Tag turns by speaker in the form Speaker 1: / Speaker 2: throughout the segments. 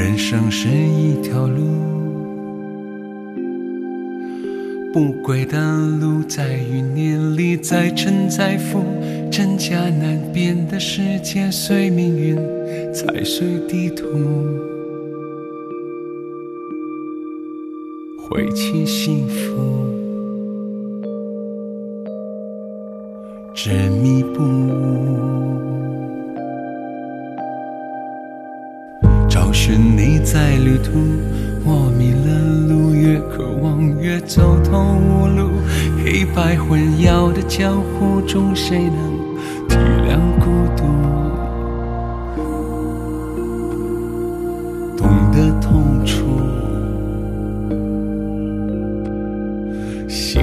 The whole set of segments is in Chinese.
Speaker 1: 人生是一条路，不归的路，在余年里再沉再浮，真假难辨的世界，随命运，踩碎地图，挥起幸福，执迷不悟。是你在旅途，我迷了路，越渴望越走投无路。黑白混淆的江湖中，谁能体谅孤独？懂得痛楚，心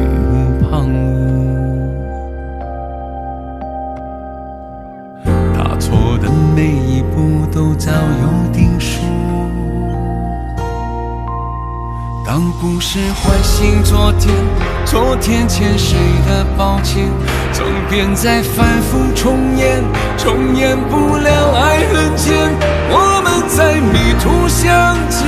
Speaker 1: 当故事唤醒昨天，昨天欠谁的抱歉，总便在反复重演，重演不了爱恨间，我们在迷途相见，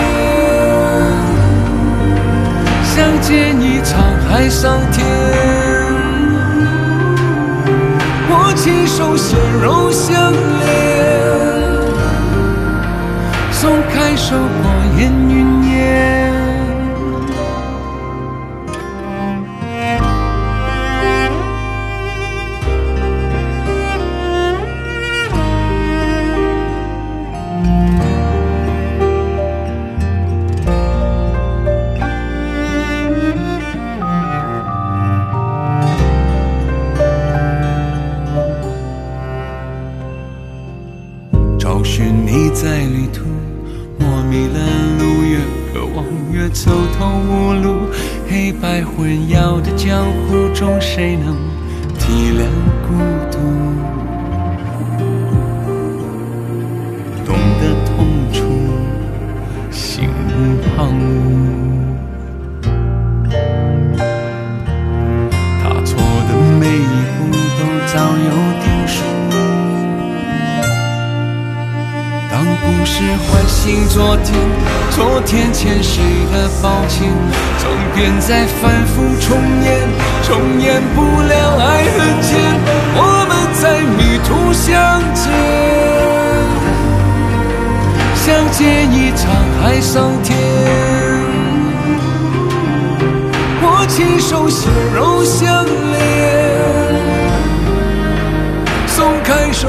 Speaker 1: 相见一场海桑田。握起手，血肉相连；松开手，过眼云烟。途，我迷了路，越渴望越走投无路。黑白混淆的江湖中，谁能体谅孤独？当故事唤醒昨天，昨天欠谁的抱歉，总便在反复重演，重演不了爱恨间，我们在迷途相见，相见一场海上天。握起手，血肉相连；松开手，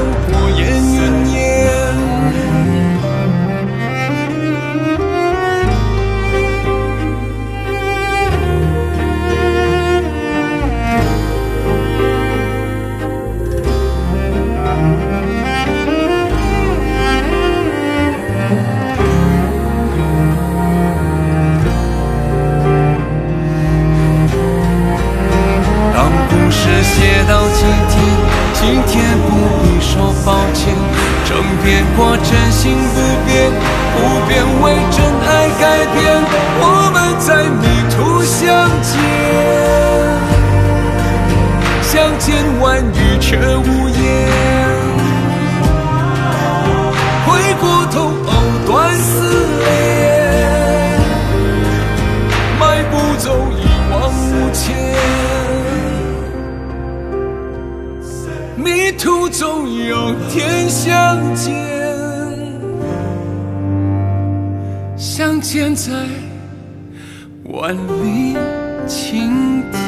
Speaker 1: 辩过真心不变，不变为真爱改变，我们在迷途相见，相见万语却无言，回过头藕断丝连，迈步走一往无前。迷途总有天相见，相见在万里晴天。